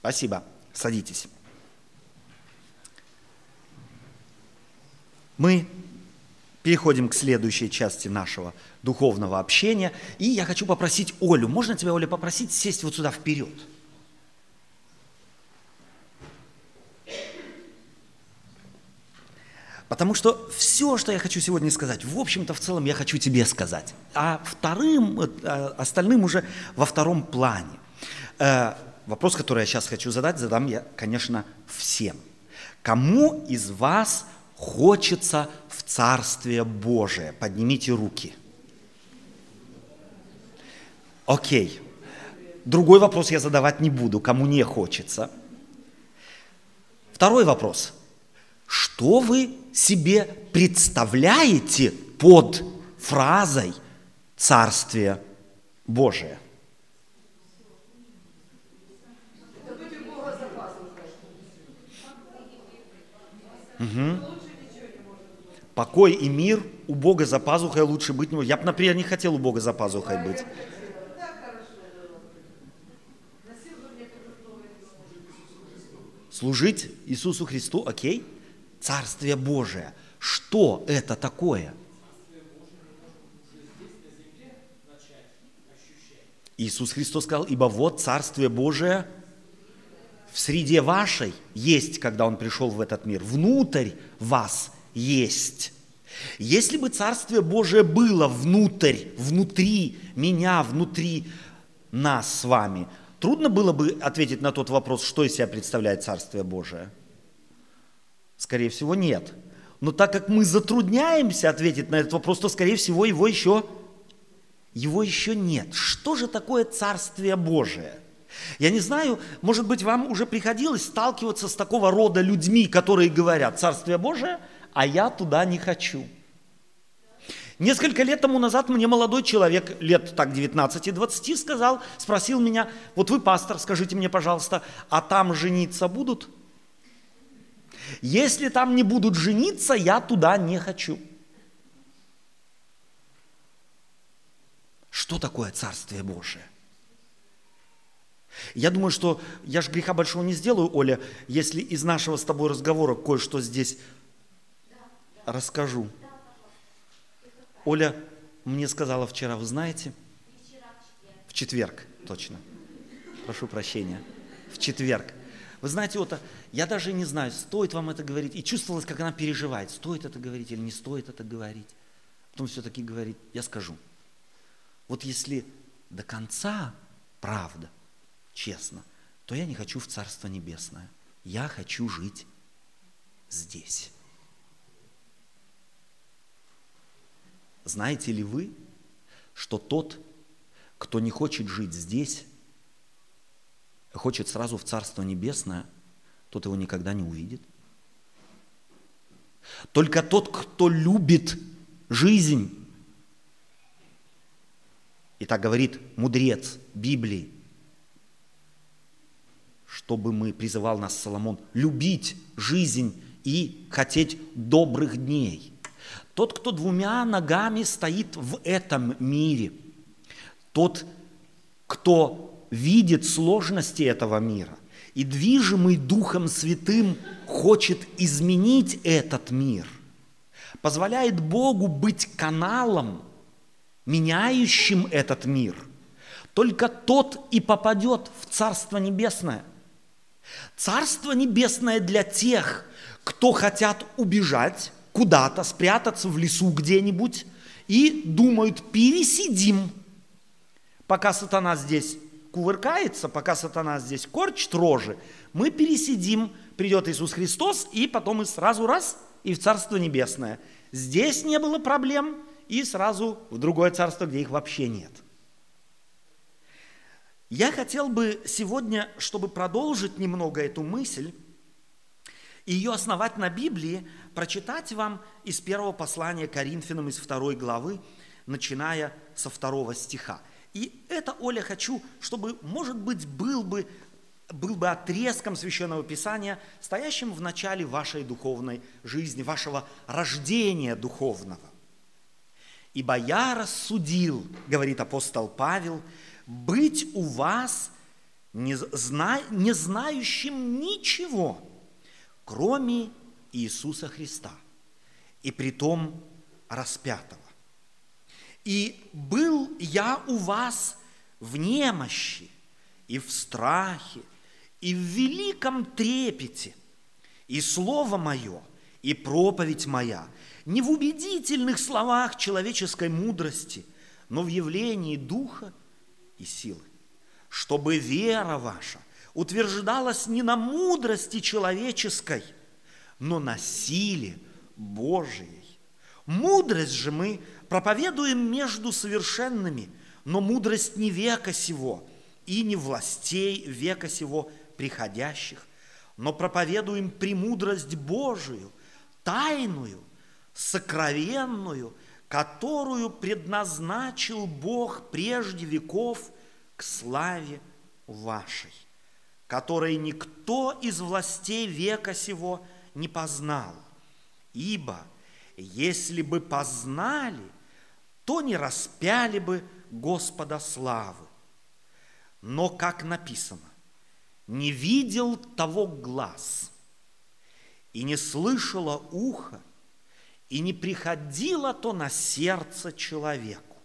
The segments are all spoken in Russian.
Спасибо. Садитесь. Мы переходим к следующей части нашего духовного общения. И я хочу попросить Олю, можно тебя, Оля, попросить сесть вот сюда вперед? Потому что все, что я хочу сегодня сказать, в общем-то, в целом я хочу тебе сказать. А вторым, э, остальным уже во втором плане. Вопрос, который я сейчас хочу задать, задам я, конечно, всем. Кому из вас хочется в Царствие Божие? Поднимите руки. Окей. Другой вопрос я задавать не буду, кому не хочется. Второй вопрос. Что вы себе представляете под фразой «Царствие Божие»? Угу. Покой и мир у Бога за пазухой лучше быть не может. Я бы, например, не хотел у Бога за пазухой быть. Служить Иисусу Христу, окей? Царствие Божие. Что это такое? Иисус Христос сказал, ибо вот Царствие Божие в среде вашей есть, когда Он пришел в этот мир. Внутрь вас есть. Если бы Царствие Божие было внутрь, внутри меня, внутри нас с вами, трудно было бы ответить на тот вопрос, что из себя представляет Царствие Божие – Скорее всего, нет. Но так как мы затрудняемся ответить на этот вопрос, то, скорее всего, его еще, его еще нет. Что же такое Царствие Божие? Я не знаю, может быть, вам уже приходилось сталкиваться с такого рода людьми, которые говорят «Царствие Божие», а я туда не хочу. Несколько лет тому назад мне молодой человек, лет так 19-20, сказал, спросил меня, вот вы пастор, скажите мне, пожалуйста, а там жениться будут? Если там не будут жениться, я туда не хочу. Что такое Царствие Божие? Я думаю, что я же греха большого не сделаю, Оля, если из нашего с тобой разговора кое-что здесь расскажу. Оля мне сказала вчера, вы знаете? В четверг, точно. Прошу прощения. В четверг. Вы знаете, вот я даже не знаю, стоит вам это говорить. И чувствовалось, как она переживает, стоит это говорить или не стоит это говорить. Потом все-таки говорит, я скажу. Вот если до конца правда, честно, то я не хочу в Царство Небесное. Я хочу жить здесь. Знаете ли вы, что тот, кто не хочет жить здесь, хочет сразу в Царство Небесное, тот его никогда не увидит. Только тот, кто любит жизнь, и так говорит мудрец Библии, чтобы мы, призывал нас Соломон, любить жизнь и хотеть добрых дней. Тот, кто двумя ногами стоит в этом мире, тот, кто видит сложности этого мира и движимый Духом Святым хочет изменить этот мир, позволяет Богу быть каналом, меняющим этот мир, только тот и попадет в Царство Небесное. Царство Небесное для тех, кто хотят убежать куда-то, спрятаться в лесу где-нибудь и думают, пересидим, пока сатана здесь кувыркается, пока сатана здесь корчит рожи, мы пересидим, придет Иисус Христос, и потом мы сразу раз и в Царство Небесное. Здесь не было проблем, и сразу в другое царство, где их вообще нет. Я хотел бы сегодня, чтобы продолжить немного эту мысль, и ее основать на Библии, прочитать вам из первого послания Коринфянам из второй главы, начиная со второго стиха. И это, Оля, хочу, чтобы, может быть, был бы, был бы отрезком Священного Писания, стоящим в начале вашей духовной жизни, вашего рождения духовного. «Ибо я рассудил, — говорит апостол Павел, — быть у вас не, зна, не знающим ничего, кроме Иисуса Христа, и притом распятого. И был я у вас в немощи, и в страхе, и в великом трепете, и слово мое, и проповедь моя, не в убедительных словах человеческой мудрости, но в явлении духа и силы, чтобы вера ваша утверждалась не на мудрости человеческой, но на силе Божией. Мудрость же мы проповедуем между совершенными, но мудрость не века сего и не властей века сего приходящих, но проповедуем премудрость Божию, тайную, сокровенную, которую предназначил Бог прежде веков к славе вашей, которой никто из властей века сего не познал. Ибо если бы познали – то не распяли бы Господа славы. Но, как написано, не видел того глаз, и не слышало ухо, и не приходило то на сердце человеку,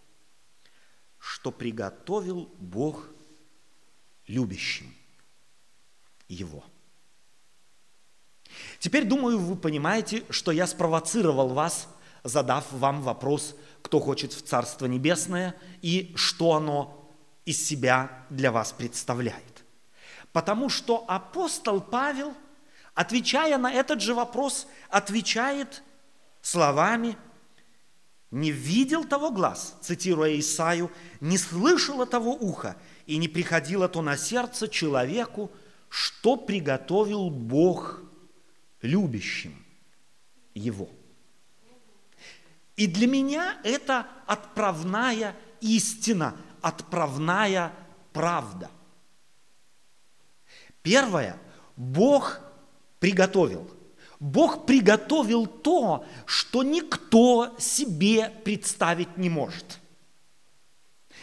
что приготовил Бог любящим его. Теперь, думаю, вы понимаете, что я спровоцировал вас, задав вам вопрос – кто хочет в Царство Небесное и что оно из себя для вас представляет. Потому что апостол Павел, отвечая на этот же вопрос, отвечает словами «Не видел того глаз», цитируя Исаю, «не слышало того уха, и не приходило то на сердце человеку, что приготовил Бог любящим его». И для меня это отправная истина, отправная правда. Первое, Бог приготовил. Бог приготовил то, что никто себе представить не может.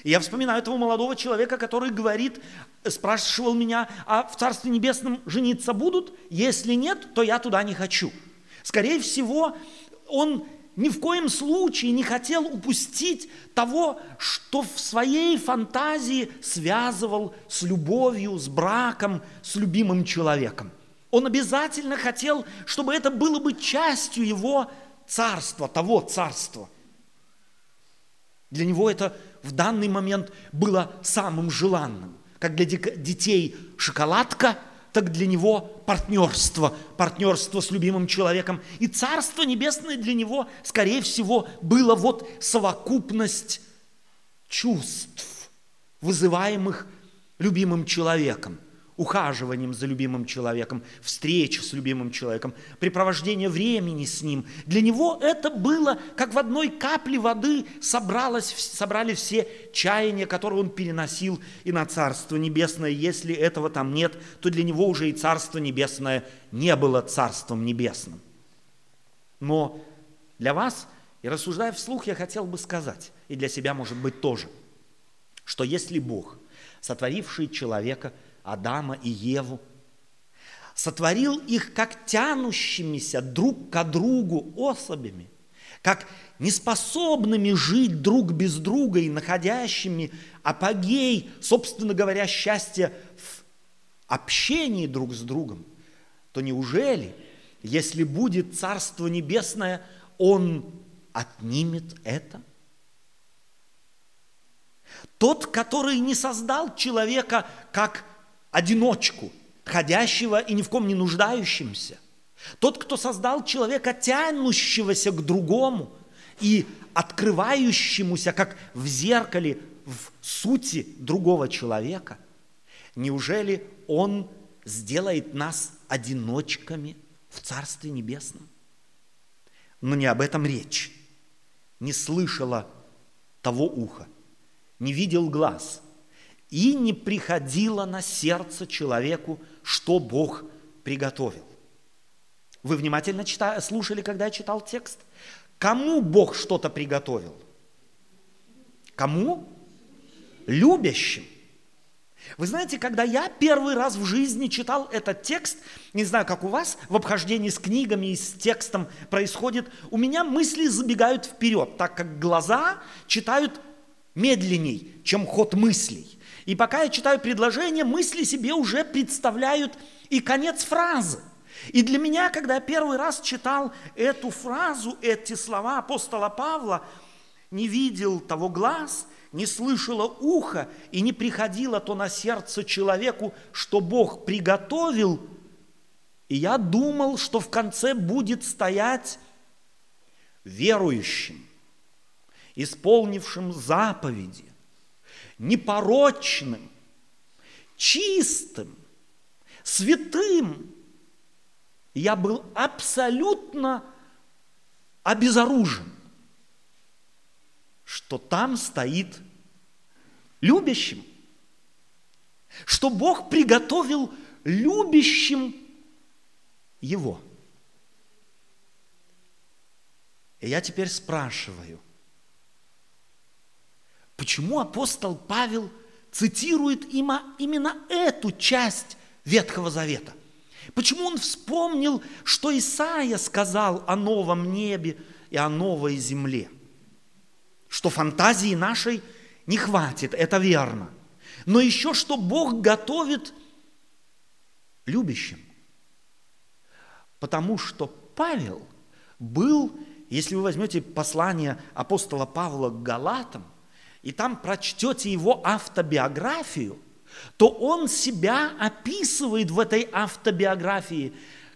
Я вспоминаю этого молодого человека, который говорит, спрашивал меня, а в Царстве Небесном жениться будут? Если нет, то я туда не хочу. Скорее всего, он ни в коем случае не хотел упустить того, что в своей фантазии связывал с любовью, с браком, с любимым человеком. Он обязательно хотел, чтобы это было бы частью его царства, того царства. Для него это в данный момент было самым желанным. Как для детей шоколадка – так для него партнерство, партнерство с любимым человеком. И Царство Небесное для него, скорее всего, было вот совокупность чувств, вызываемых любимым человеком – ухаживанием за любимым человеком, встреча с любимым человеком, препровождение времени с ним. Для него это было, как в одной капле воды собралось, собрали все чаяния, которые он переносил и на Царство Небесное. Если этого там нет, то для него уже и Царство Небесное не было Царством Небесным. Но для вас, и рассуждая вслух, я хотел бы сказать, и для себя, может быть, тоже, что если Бог, сотворивший человека, Адама и Еву, сотворил их как тянущимися друг к другу особями, как неспособными жить друг без друга и находящими апогей, собственно говоря, счастья в общении друг с другом, то неужели, если будет Царство Небесное, Он отнимет это? Тот, который не создал человека как одиночку, ходящего и ни в ком не нуждающимся. Тот, кто создал человека, тянущегося к другому и открывающемуся, как в зеркале, в сути другого человека, неужели он сделает нас одиночками в Царстве Небесном? Но не об этом речь. Не слышала того уха, не видел глаз – и не приходило на сердце человеку, что Бог приготовил. Вы внимательно читали, слушали, когда я читал текст? Кому Бог что-то приготовил? Кому? Любящим. Вы знаете, когда я первый раз в жизни читал этот текст, не знаю, как у вас в обхождении с книгами и с текстом происходит, у меня мысли забегают вперед, так как глаза читают медленней, чем ход мыслей. И пока я читаю предложение, мысли себе уже представляют и конец фразы. И для меня, когда я первый раз читал эту фразу, эти слова апостола Павла, не видел того глаз, не слышало ухо и не приходило то на сердце человеку, что Бог приготовил, и я думал, что в конце будет стоять верующим, исполнившим заповеди, непорочным, чистым, святым. Я был абсолютно обезоружен, что там стоит любящим, что Бог приготовил любящим Его. И я теперь спрашиваю – Почему апостол Павел цитирует именно эту часть Ветхого Завета? Почему он вспомнил, что Исаия сказал о новом небе и о новой земле? Что фантазии нашей не хватит, это верно. Но еще что Бог готовит любящим. Потому что Павел был, если вы возьмете послание апостола Павла к Галатам, и там прочтете его автобиографию, то он себя описывает в этой автобиографии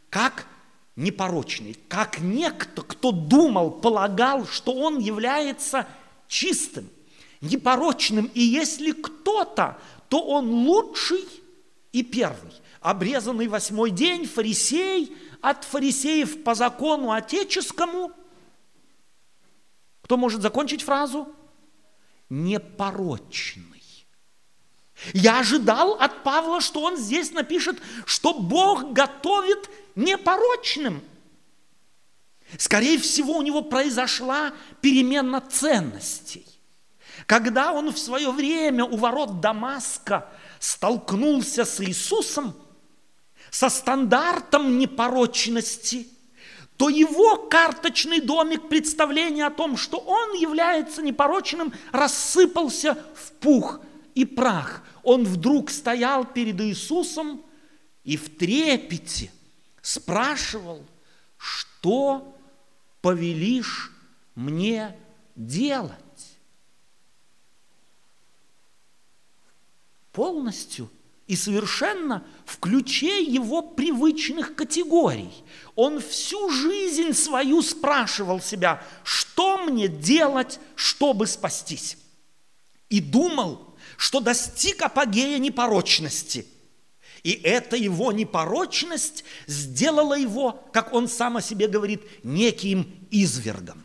как непорочный, как некто, кто думал, полагал, что он является чистым, непорочным, и если кто-то, то он лучший и первый. Обрезанный восьмой день, фарисей, от фарисеев по закону отеческому. Кто может закончить фразу? Непорочный. Я ожидал от Павла, что он здесь напишет, что Бог готовит непорочным. Скорее всего, у него произошла перемена ценностей. Когда он в свое время у ворот Дамаска столкнулся с Иисусом, со стандартом непорочности – то его карточный домик представления о том, что он является непорочным, рассыпался в пух и прах. Он вдруг стоял перед Иисусом и в трепете спрашивал, что повелишь мне делать? Полностью и совершенно в ключе его привычных категорий. Он всю жизнь свою спрашивал себя, что мне делать, чтобы спастись. И думал, что достиг апогея непорочности. И эта его непорочность сделала его, как он сам о себе говорит, неким извергом.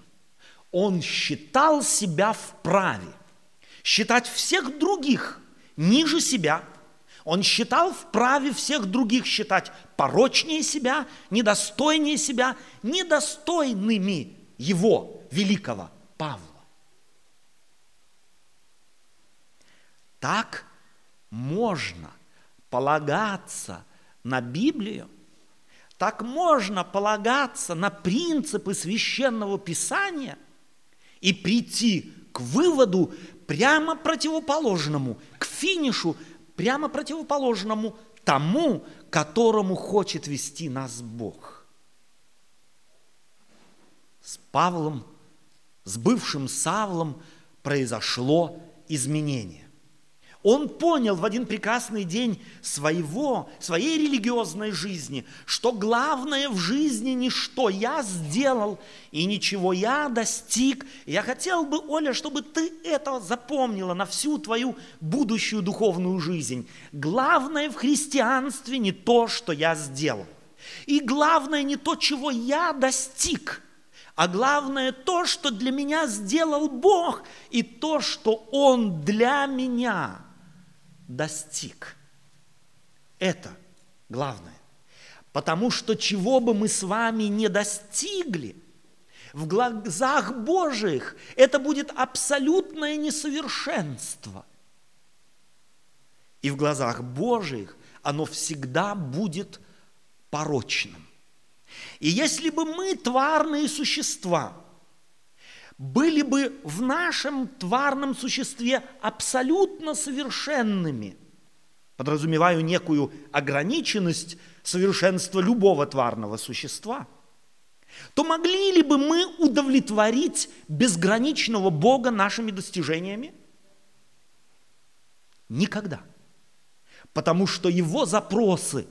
Он считал себя вправе считать всех других ниже себя – он считал вправе всех других считать порочнее себя, недостойнее себя, недостойными его, великого Павла. Так можно полагаться на Библию, так можно полагаться на принципы священного писания и прийти к выводу прямо противоположному, к финишу прямо противоположному тому, которому хочет вести нас Бог. С Павлом, с бывшим Савлом произошло изменение. Он понял в один прекрасный день своего, своей религиозной жизни, что главное в жизни не что я сделал и ничего я достиг. Я хотел бы, Оля, чтобы ты это запомнила на всю твою будущую духовную жизнь. Главное в христианстве не то, что я сделал. И главное не то, чего я достиг, а главное то, что для меня сделал Бог, и то, что Он для меня – достиг. Это главное. Потому что чего бы мы с вами не достигли, в глазах Божьих это будет абсолютное несовершенство. и в глазах Божьих оно всегда будет порочным. И если бы мы, тварные существа, были бы в нашем тварном существе абсолютно совершенными, подразумеваю некую ограниченность совершенства любого тварного существа, то могли ли бы мы удовлетворить безграничного Бога нашими достижениями? Никогда. Потому что его запросы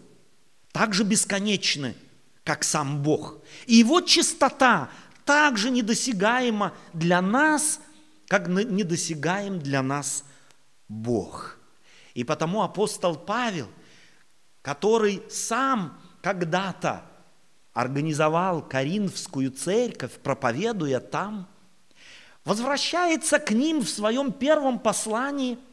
также бесконечны, как сам Бог. И его чистота также недосягаема для нас, как недосягаем для нас Бог. И потому апостол Павел, который сам когда-то организовал Коринфскую церковь, проповедуя там, возвращается к ним в своем первом послании –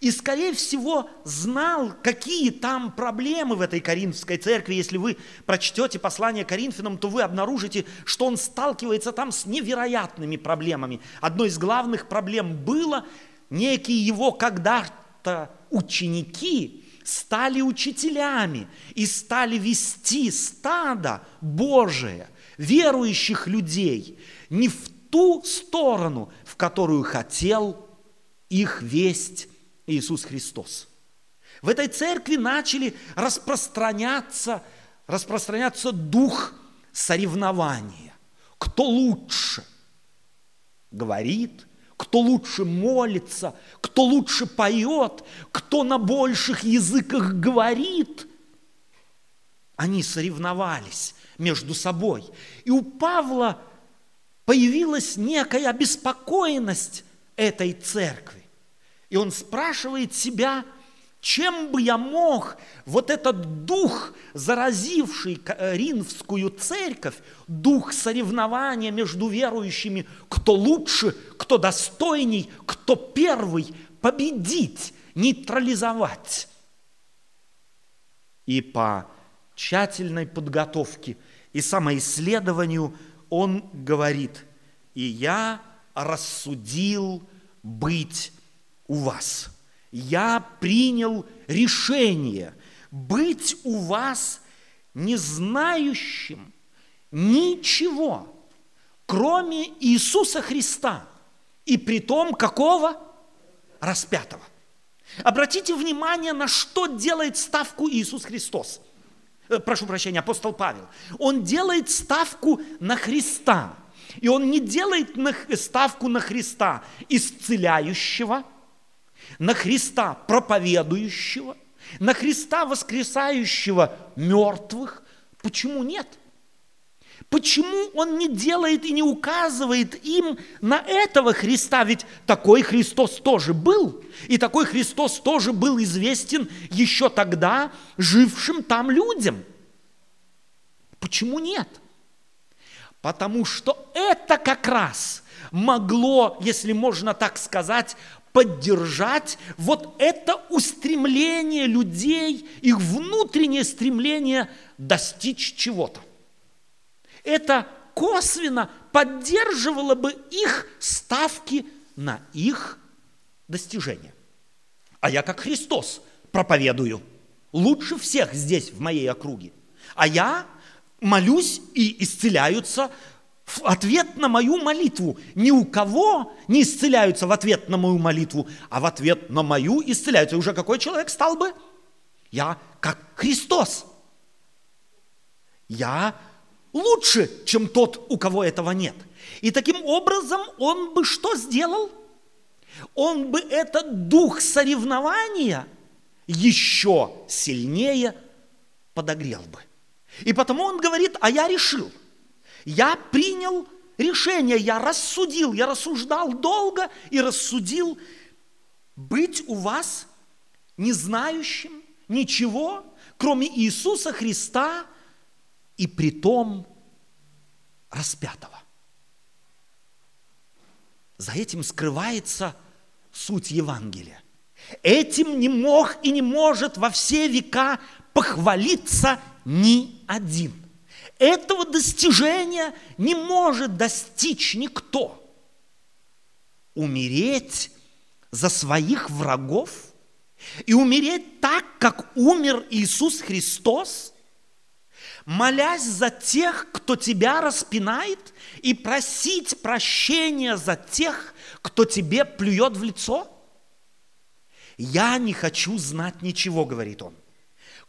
и, скорее всего, знал, какие там проблемы в этой Коринфской церкви. Если вы прочтете послание Коринфянам, то вы обнаружите, что он сталкивается там с невероятными проблемами. Одной из главных проблем было, некие его когда-то ученики стали учителями и стали вести стадо Божие, верующих людей, не в ту сторону, в которую хотел их весть Иисус Христос. В этой церкви начали распространяться, распространяться дух соревнования. Кто лучше говорит, кто лучше молится, кто лучше поет, кто на больших языках говорит. Они соревновались между собой. И у Павла появилась некая обеспокоенность этой церкви. И он спрашивает себя, чем бы я мог вот этот дух, заразивший э, римскую церковь, дух соревнования между верующими, кто лучше, кто достойней, кто первый, победить, нейтрализовать. И по тщательной подготовке и самоисследованию он говорит, и я рассудил быть у вас. Я принял решение быть у вас не знающим ничего, кроме Иисуса Христа, и при том какого? Распятого. Обратите внимание, на что делает ставку Иисус Христос. Э, прошу прощения, апостол Павел. Он делает ставку на Христа. И он не делает ставку на Христа исцеляющего – на Христа проповедующего, на Христа воскресающего мертвых. Почему нет? Почему он не делает и не указывает им на этого Христа? Ведь такой Христос тоже был. И такой Христос тоже был известен еще тогда жившим там людям. Почему нет? Потому что это как раз могло, если можно так сказать, поддержать вот это устремление людей, их внутреннее стремление достичь чего-то. Это косвенно поддерживало бы их ставки на их достижения. А я как Христос проповедую. Лучше всех здесь, в моей округе. А я молюсь и исцеляются в ответ на мою молитву. Ни у кого не исцеляются в ответ на мою молитву, а в ответ на мою исцеляются. И уже какой человек стал бы? Я как Христос. Я лучше, чем тот, у кого этого нет. И таким образом он бы что сделал? Он бы этот дух соревнования еще сильнее подогрел бы. И потому он говорит, а я решил – я принял решение, я рассудил, я рассуждал долго и рассудил быть у вас не знающим ничего, кроме Иисуса Христа и притом распятого. За этим скрывается суть Евангелия. Этим не мог и не может во все века похвалиться ни один – этого достижения не может достичь никто. Умереть за своих врагов И умереть так, как умер Иисус Христос, молясь за тех, кто тебя распинает, и просить прощения за тех, кто тебе плюет в лицо? Я не хочу знать ничего, говорит он,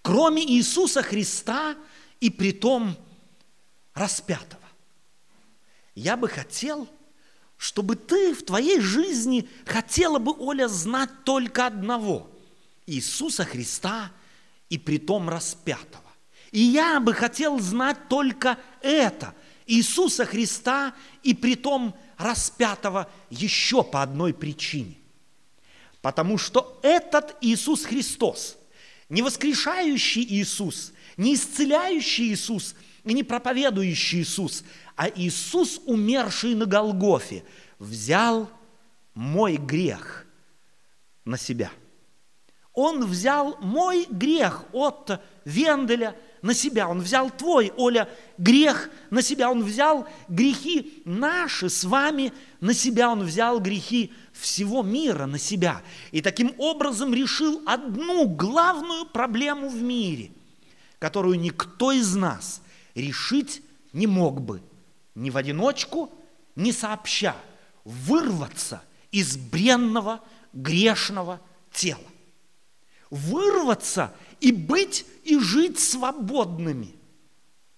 кроме Иисуса Христа и притом распятого. Я бы хотел, чтобы ты в твоей жизни хотела бы, Оля, знать только одного – Иисуса Христа и притом распятого. И я бы хотел знать только это – Иисуса Христа и притом распятого еще по одной причине. Потому что этот Иисус Христос, не воскрешающий Иисус, не исцеляющий Иисус и не проповедующий Иисус, а Иисус, умерший на Голгофе, взял мой грех на себя. Он взял мой грех от Венделя – на себя, Он взял твой, Оля, грех на себя, Он взял грехи наши с вами на себя, Он взял грехи всего мира на себя. И таким образом решил одну главную проблему в мире, которую никто из нас решить не мог бы ни в одиночку, ни сообща, вырваться из бренного грешного тела. Вырваться и быть и жить свободными.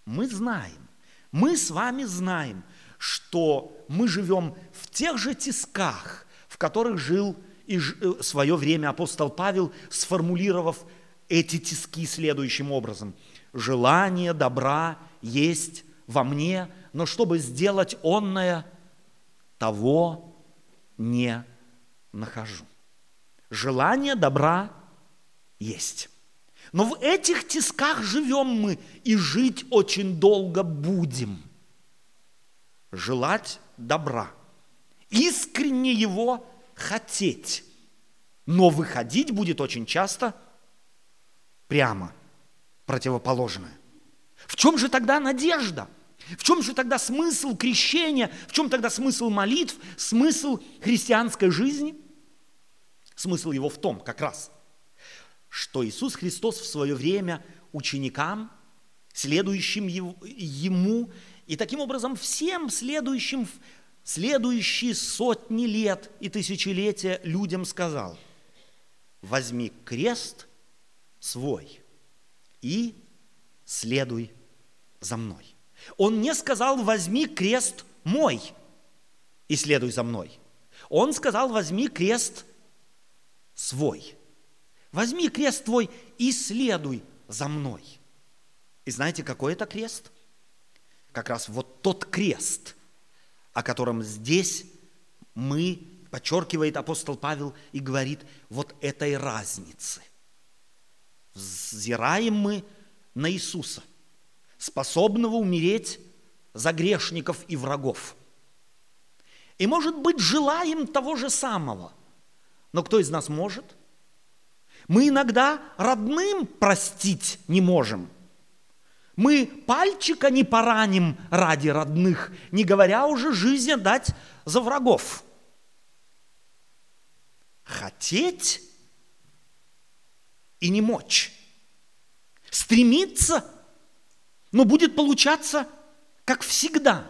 Мы знаем, мы с вами знаем, что мы живем в тех же тисках, в которых жил и э, свое время апостол Павел, сформулировав эти тиски следующим образом. Желание добра есть во мне, но чтобы сделать онное, того не нахожу. Желание добра есть. Но в этих тисках живем мы и жить очень долго будем. Желать добра, искренне его хотеть, но выходить будет очень часто прямо противоположное. В чем же тогда надежда? В чем же тогда смысл крещения? В чем тогда смысл молитв? Смысл христианской жизни? Смысл его в том, как раз – что Иисус Христос в свое время ученикам, следующим Ему, и таким образом всем следующим, следующие сотни лет и тысячелетия людям сказал, возьми крест свой и следуй за мной. Он не сказал, возьми крест мой и следуй за мной. Он сказал, возьми крест свой – Возьми крест твой и следуй за мной. И знаете, какой это крест? Как раз вот тот крест, о котором здесь мы, подчеркивает апостол Павел и говорит, вот этой разницы. Взираем мы на Иисуса, способного умереть за грешников и врагов. И, может быть, желаем того же самого. Но кто из нас может – мы иногда родным простить не можем. Мы пальчика не пораним ради родных, не говоря уже жизнь дать за врагов. Хотеть и не мочь. Стремиться, но будет получаться, как всегда.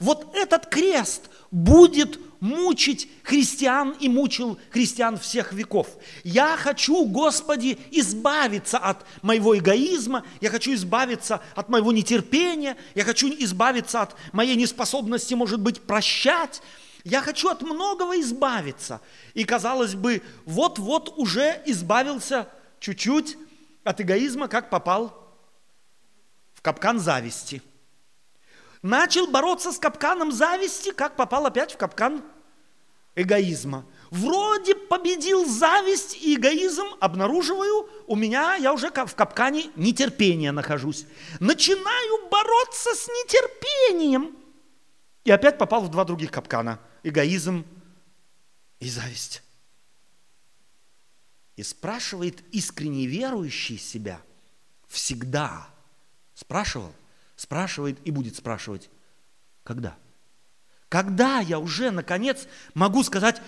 Вот этот крест будет мучить христиан и мучил христиан всех веков. Я хочу, Господи, избавиться от моего эгоизма, я хочу избавиться от моего нетерпения, я хочу избавиться от моей неспособности, может быть, прощать. Я хочу от многого избавиться. И, казалось бы, вот-вот уже избавился чуть-чуть от эгоизма, как попал в капкан зависти. Начал бороться с капканом зависти, как попал опять в капкан эгоизма. Вроде победил зависть и эгоизм, обнаруживаю, у меня, я уже в капкане нетерпения нахожусь. Начинаю бороться с нетерпением. И опять попал в два других капкана. Эгоизм и зависть. И спрашивает искренне верующий себя всегда. Спрашивал, спрашивает и будет спрашивать. Когда? Когда я уже, наконец, могу сказать,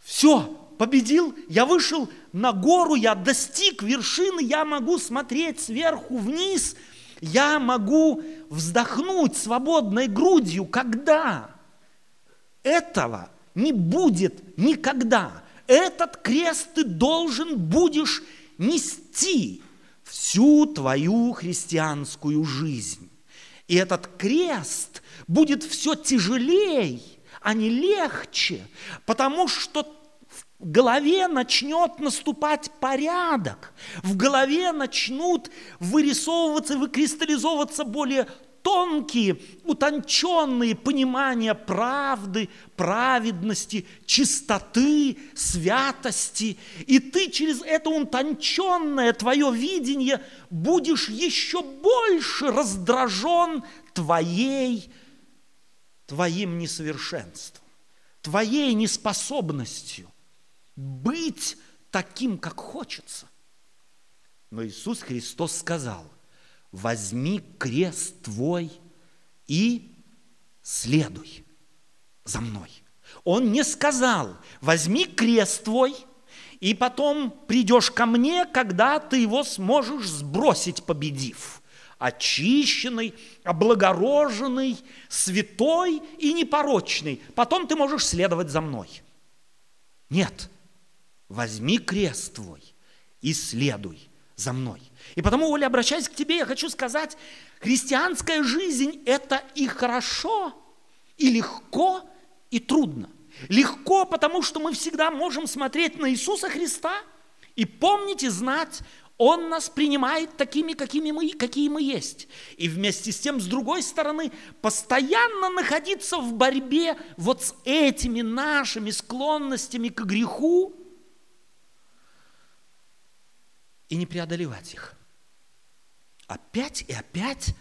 все, победил, я вышел на гору, я достиг вершины, я могу смотреть сверху вниз, я могу вздохнуть свободной грудью, когда этого не будет никогда. Этот крест ты должен будешь нести всю твою христианскую жизнь. И этот крест будет все тяжелее, а не легче, потому что в голове начнет наступать порядок, в голове начнут вырисовываться, выкристаллизовываться более тонкие, утонченные понимания правды, праведности, чистоты, святости. И ты через это утонченное твое видение будешь еще больше раздражен твоей, твоим несовершенством, твоей неспособностью быть таким, как хочется. Но Иисус Христос сказал, возьми крест твой и следуй за мной. Он не сказал, возьми крест твой, и потом придешь ко мне, когда ты его сможешь сбросить, победив. Очищенный, облагороженный, святой и непорочный. Потом ты можешь следовать за мной. Нет, возьми крест твой и следуй за мной. И потому, Оля, обращаясь к тебе, я хочу сказать, христианская жизнь – это и хорошо, и легко, и трудно. Легко, потому что мы всегда можем смотреть на Иисуса Христа и помнить и знать, Он нас принимает такими, какими мы, какие мы есть. И вместе с тем, с другой стороны, постоянно находиться в борьбе вот с этими нашими склонностями к греху, и не преодолевать их. Опять и опять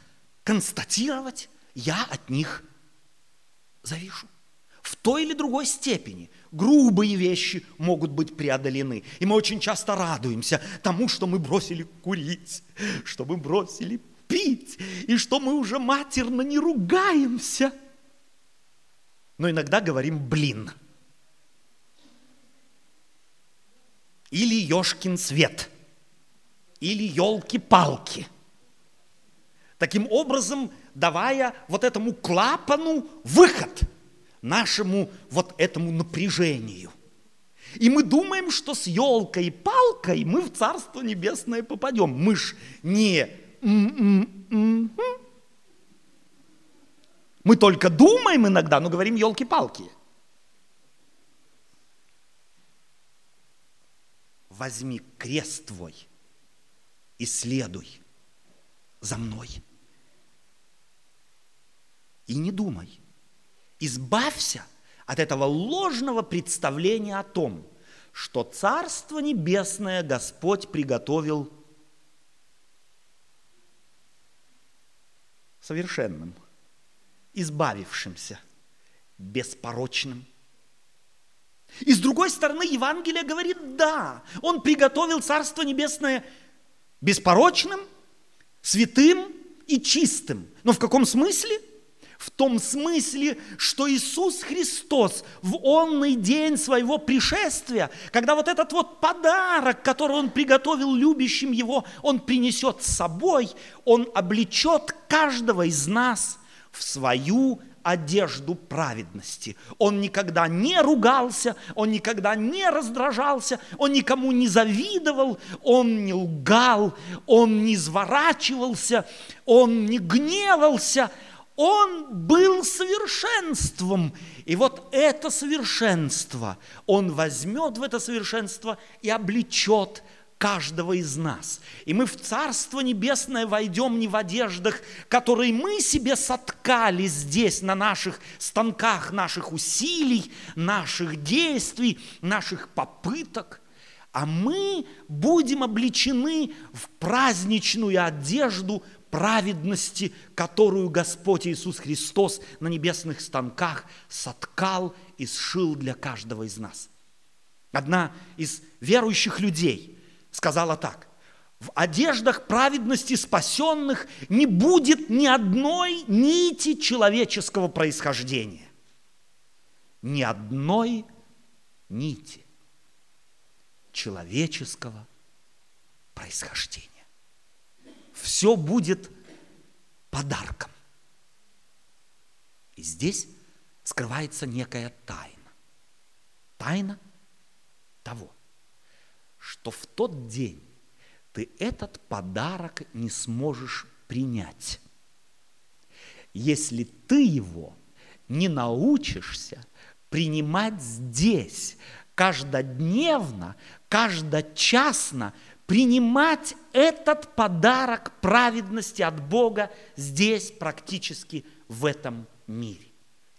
констатировать, я от них завишу. В той или другой степени грубые вещи могут быть преодолены. И мы очень часто радуемся тому, что мы бросили курить, что мы бросили пить, и что мы уже матерно не ругаемся. Но иногда говорим «блин». Или «ешкин свет» или елки-палки. Таким образом, давая вот этому клапану выход нашему вот этому напряжению. И мы думаем, что с елкой и палкой мы в Царство Небесное попадем. Мы ж не... Мы только думаем иногда, но говорим елки-палки. Возьми крест твой – и следуй за мной. И не думай. Избавься от этого ложного представления о том, что Царство Небесное Господь приготовил совершенным, избавившимся, беспорочным. И с другой стороны, Евангелие говорит, да, Он приготовил Царство Небесное – беспорочным, святым и чистым. Но в каком смысле? В том смысле, что Иисус Христос в онный день своего пришествия, когда вот этот вот подарок, который Он приготовил любящим Его, Он принесет с собой, Он облечет каждого из нас в свою одежду праведности. Он никогда не ругался, он никогда не раздражался, он никому не завидовал, он не лгал, он не изворачивался, он не гневался, он был совершенством. И вот это совершенство, он возьмет в это совершенство и облечет каждого из нас. И мы в Царство Небесное войдем не в одеждах, которые мы себе соткали здесь, на наших станках наших усилий, наших действий, наших попыток, а мы будем обличены в праздничную одежду праведности, которую Господь Иисус Христос на небесных станках соткал и сшил для каждого из нас. Одна из верующих людей – сказала так. В одеждах праведности спасенных не будет ни одной нити человеческого происхождения. Ни одной нити. человеческого происхождения. Все будет подарком. И здесь скрывается некая тайна. Тайна того, что в тот день ты этот подарок не сможешь принять, если ты его не научишься принимать здесь, каждодневно, каждочасно, принимать этот подарок праведности от Бога здесь, практически в этом мире.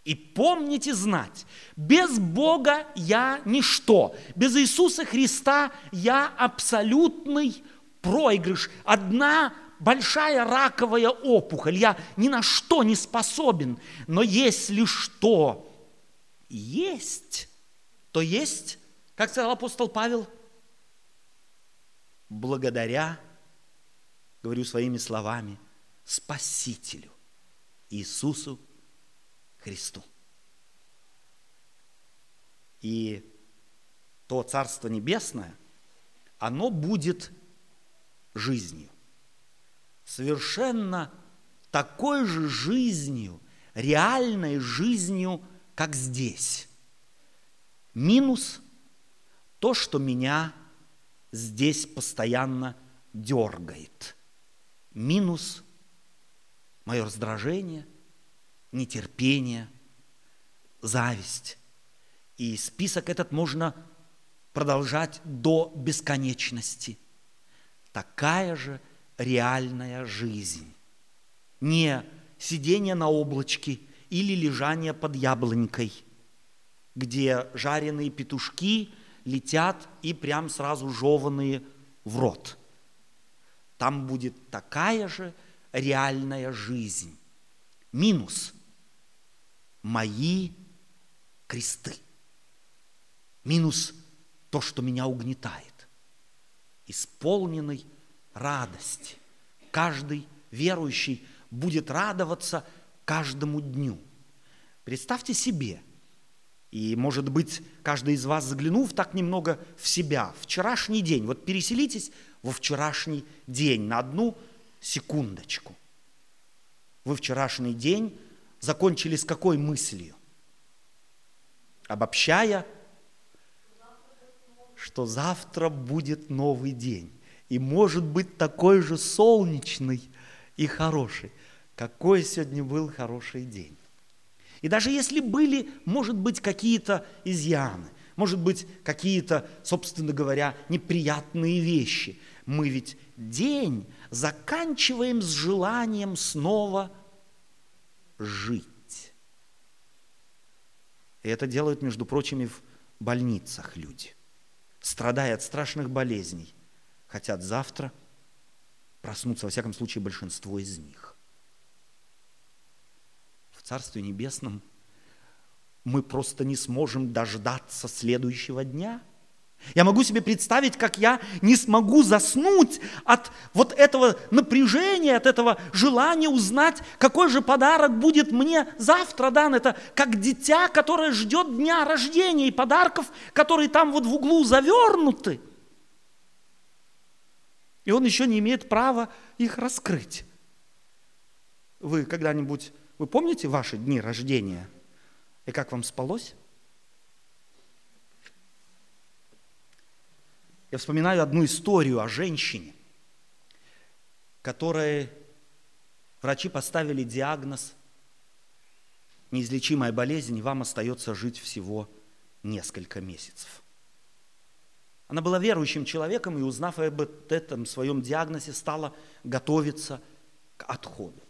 И помните знать, без Бога я ничто, без Иисуса Христа я абсолютный проигрыш, одна большая раковая опухоль, я ни на что не способен. Но если что есть, то есть, как сказал апостол Павел, благодаря, говорю своими словами, Спасителю Иисусу Христу. И то Царство Небесное, оно будет жизнью. Совершенно такой же жизнью, реальной жизнью, как здесь. Минус то, что меня здесь постоянно дергает. Минус мое раздражение, нетерпение, зависть. И список этот можно продолжать до бесконечности. Такая же реальная жизнь. Не сидение на облачке или лежание под яблонькой, где жареные петушки летят и прям сразу жеванные в рот. Там будет такая же реальная жизнь. Минус мои кресты. Минус то, что меня угнетает. Исполненный радости. Каждый верующий будет радоваться каждому дню. Представьте себе, и, может быть, каждый из вас, заглянув так немного в себя, вчерашний день, вот переселитесь во вчерашний день на одну секундочку. Вы вчерашний день закончили с какой мыслью? Обобщая, что завтра будет новый день. И может быть такой же солнечный и хороший. Какой сегодня был хороший день. И даже если были, может быть, какие-то изъяны, может быть, какие-то, собственно говоря, неприятные вещи, мы ведь день заканчиваем с желанием снова жить. И это делают, между прочим, и в больницах люди, страдая от страшных болезней, хотят завтра проснуться, во всяком случае, большинство из них. В Царстве Небесном мы просто не сможем дождаться следующего дня – я могу себе представить, как я не смогу заснуть от вот этого напряжения, от этого желания узнать, какой же подарок будет мне завтра дан. Это как дитя, которое ждет дня рождения и подарков, которые там вот в углу завернуты. И он еще не имеет права их раскрыть. Вы когда-нибудь, вы помните ваши дни рождения? И как вам спалось? Я вспоминаю одну историю о женщине, которой врачи поставили диагноз неизлечимая болезнь, вам остается жить всего несколько месяцев. Она была верующим человеком и, узнав об этом своем диагнозе, стала готовиться к отходу.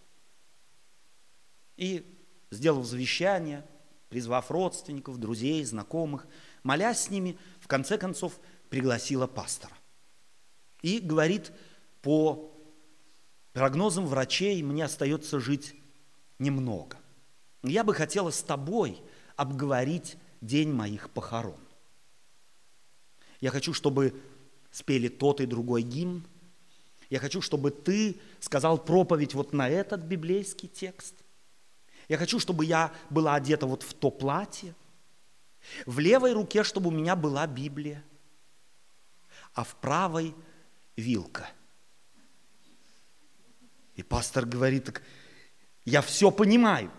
И, сделав завещание, призвав родственников, друзей, знакомых, молясь с ними, в конце концов пригласила пастора. И говорит, по прогнозам врачей мне остается жить немного. Я бы хотела с тобой обговорить день моих похорон. Я хочу, чтобы спели тот и другой гимн. Я хочу, чтобы ты сказал проповедь вот на этот библейский текст. Я хочу, чтобы я была одета вот в то платье. В левой руке, чтобы у меня была Библия. А в правой вилка. И пастор говорит, так я все понимаю.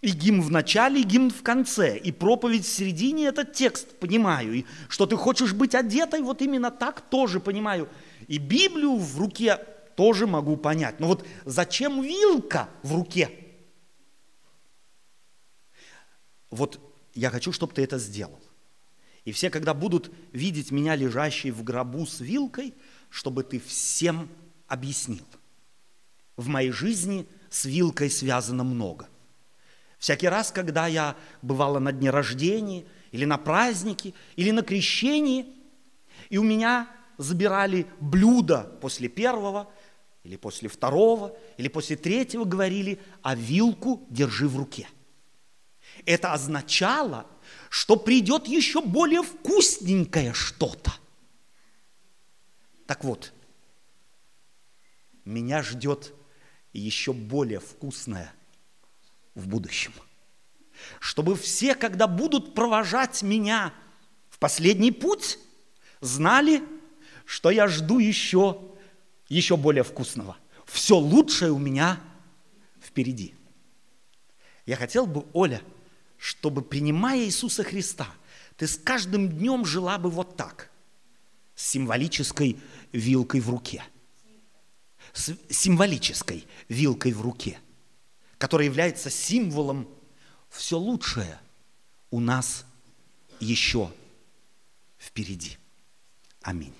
И гимн в начале, и гимн в конце, и проповедь в середине, этот текст понимаю. И что ты хочешь быть одетой, вот именно так тоже понимаю. И Библию в руке тоже могу понять. Но вот зачем вилка в руке? Вот я хочу, чтобы ты это сделал. И все, когда будут видеть меня лежащей в гробу с вилкой, чтобы ты всем объяснил. В моей жизни с вилкой связано много – Всякий раз, когда я бывала на дне рождения, или на празднике, или на крещении, и у меня забирали блюдо после первого, или после второго, или после третьего, говорили, а вилку держи в руке. Это означало, что придет еще более вкусненькое что-то. Так вот, меня ждет еще более вкусное в будущем. Чтобы все, когда будут провожать меня в последний путь, знали, что я жду еще, еще более вкусного. Все лучшее у меня впереди. Я хотел бы, Оля, чтобы, принимая Иисуса Христа, ты с каждым днем жила бы вот так, с символической вилкой в руке. С символической вилкой в руке – который является символом все лучшее у нас еще впереди. Аминь.